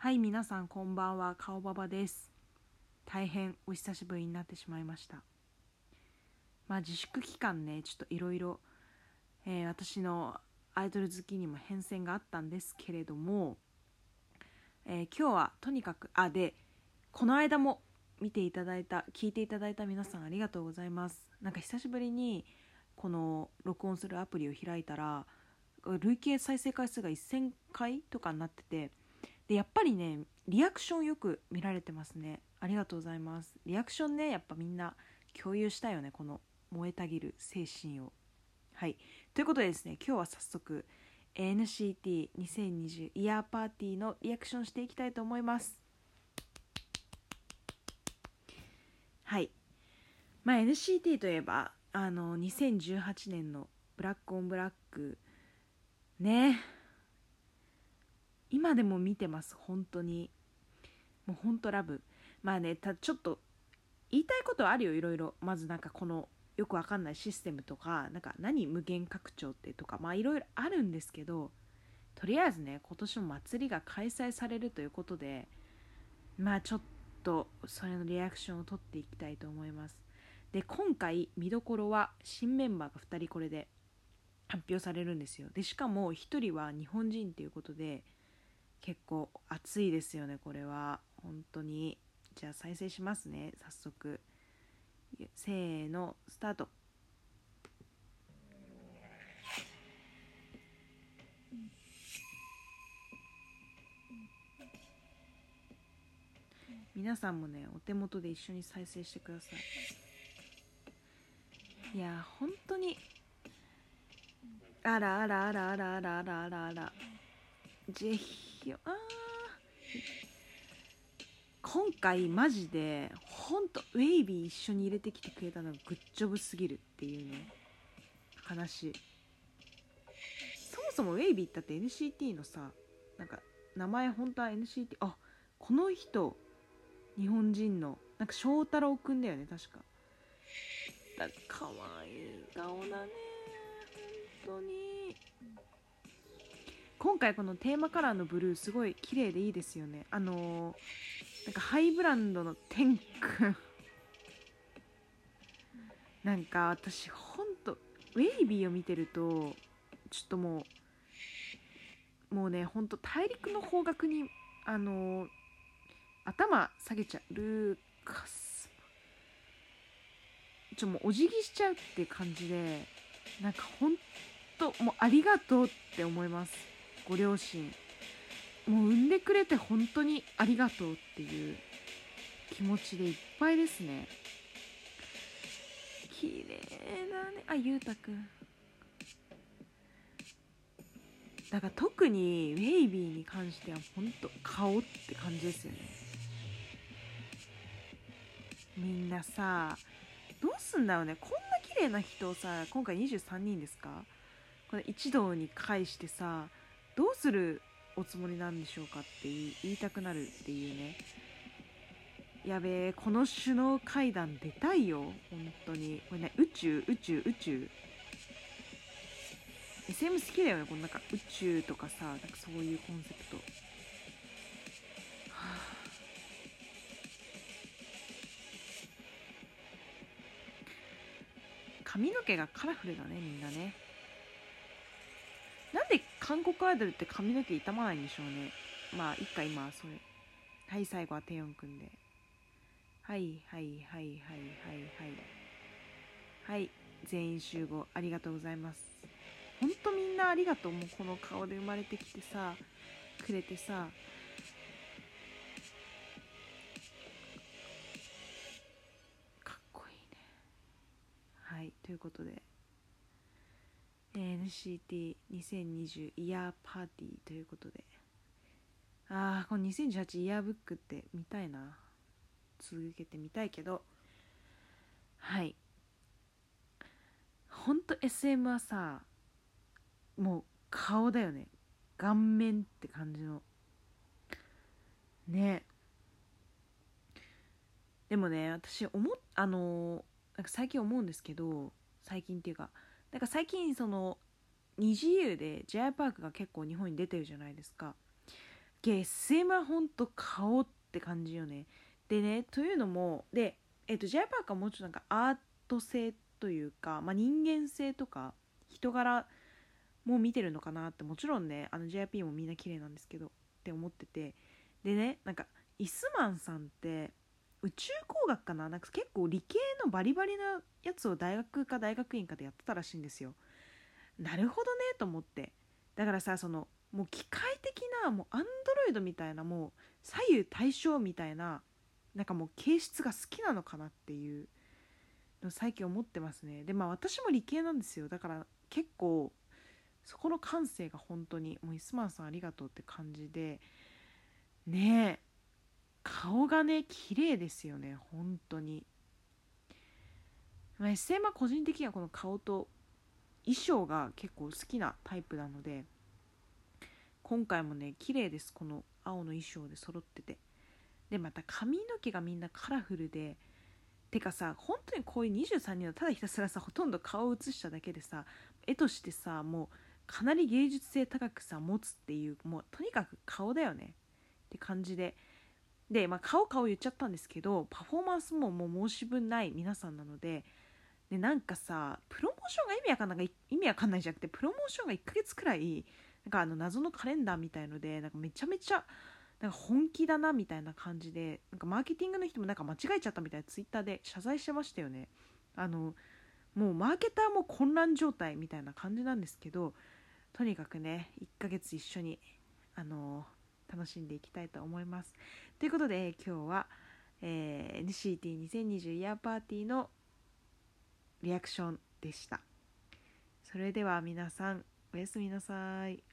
はい皆さんこんばんは顔ババです。大変お久しぶりになってしまいました。まあ自粛期間ねちょっといろいろ私のアイドル好きにも変遷があったんですけれども、えー、今日はとにかくあでこの間も見ていただいた聞いていただいた皆さんありがとうございます。なんか久しぶりにこの録音するアプリを開いたら累計再生回数が1000回とかになっててでやっぱりねリアクションよく見られてますね。ありがとうございます。リアクションねやっぱみんな共有したよねこの燃えたぎる精神を。はい。ということでですね今日は早速 NCT2020 イヤーパーティーのリアクションしていきたいと思います。はい。まあ NCT といえばあの2018年のブラックオンブラックね。今でも見てます本当に。もう本当ラブ。まあねたちょっと言いたいことはあるよいろいろ。まずなんかこのよくわかんないシステムとかなんか何無限拡張ってとかまあいろいろあるんですけどとりあえずね今年も祭りが開催されるということでまあちょっとそれのリアクションを取っていきたいと思います。で今回見どころは新メンバーが2人これで発表されるんですよ。でしかも1人は日本人っていうことで結構熱いですよねこれは。本当に。じゃあ再生しますね早速。せーのスタート。皆さんもねお手元で一緒に再生してください。いや本当に。あらあらあらあらあらあらあらあら。ぜひあ今回マジでほんとウェイビー一緒に入れてきてくれたのがグッジョブすぎるっていうね。話。そもそもウェイビーって NCT のさなんか名前本当は NCT あこの人日本人のなんか翔太郎くんだよね確か。だかわいい顔だね本当に。今回このテーマカラーのブルーすごい綺麗でいいですよね。あのー、なんかハイブランドのテンク。なんか私ほんとウェイビーを見てるとちょっともうもうねほんと大陸の方角にあのー、頭下げちゃうルーカスちょもうお辞儀しちゃうって感じでなんかほんともうありがとうって思います。ご両親。もう産んでくれて本当にありがとうっていう気持ちでいっぱいですね。綺麗だね。あゆうたくんだから特にウェイビーに関しては本当顔って感じですよね。みんなさどうすんだろうね。こんな綺麗な人をさ今回23人ですか？これ一堂に会してさどうするおつもりなんでしょうかって言いたくなるっていうね。やべえこの首脳会談出たいよ。本当に。これね宇宙宇宙宇宙。SM 好きだよねこのなんか宇宙とかさなんかそういうコンセプト、はあ。髪の毛がカラフルだねみんなね。韓国アイドルって髪の毛傷まないんでしょうね。まあいっか今それ。はい最後はテヨンくんで。はいはいはいはいはい。はいはい全員集合。ありがとうございます。ほんとみんなありがとう。もうこの顔で生まれてきてさくれてさ。かっこいいね。はいということで。NCT2020 イヤーパーティーということで。ああこの2018イヤーブックって見たいな。続けてみたいけど。はい。ほんと SM はさもう顔だよね。顔面って感じの。ね。でもね私思あのなんか最近思うんですけど最近っていうかなんか最近その二次優で j y パークが結構日本に出てるじゃないですか。SM はほんと顔って感じよね。でねというのもでえっ、と j パークはもうちょっとなんかアート性というか、まあ、人間性とか人柄も見てるのかなってもちろんねあの JYP もみんな綺麗なんですけどって思ってて。でねなんかイスマンさんって宇宙工学かな？なんか結構理系のバリバリなやつを大学か大学院かでやってたらしいんですよ。なるほどねと思って。だからさそのもう機械的なもうアンドロイドみたいなもう左右対称みたいななんかもう形質が好きなのかなっていうの最近思ってますね。でまあ私も理系なんですよ。だから結構そこの感性が本当にもうイスマンさんありがとうって感じで。ねえ。顔がね綺麗ですよね本当に。まあ SM は個人的にはこの顔と衣装が結構好きなタイプなので今回もね綺麗ですこの青の衣装で揃ってて。でまた髪の毛がみんなカラフルでてかさ本当にこういう23人はただひたすらさほとんど顔を写しただけでさ絵としてさもうかなり芸術性高くさ持つっていうもうとにかく顔だよね。って感じでで、まあ、顔顔言っちゃったんですけどパフォーマンスももう申し分ない皆さんなのででなんかさプロモーションが意味わかんない意味わかんないじゃなくてプロモーションが1ヶ月くらいなんかあの謎のカレンダーみたいのでなんかめちゃめちゃなんか本気だなみたいな感じでなんかマーケティングの人もなんか間違えちゃったみたいなツイッターで謝罪してましたよね。あのもうマーケターも混乱状態みたいな感じなんですけどとにかくね1ヶ月一緒にあの楽しんでいきたいと思います。ということで今日は、えー、NCT2020 イヤーパーティーのリアクションでした。それでは皆さんおやすみなさい。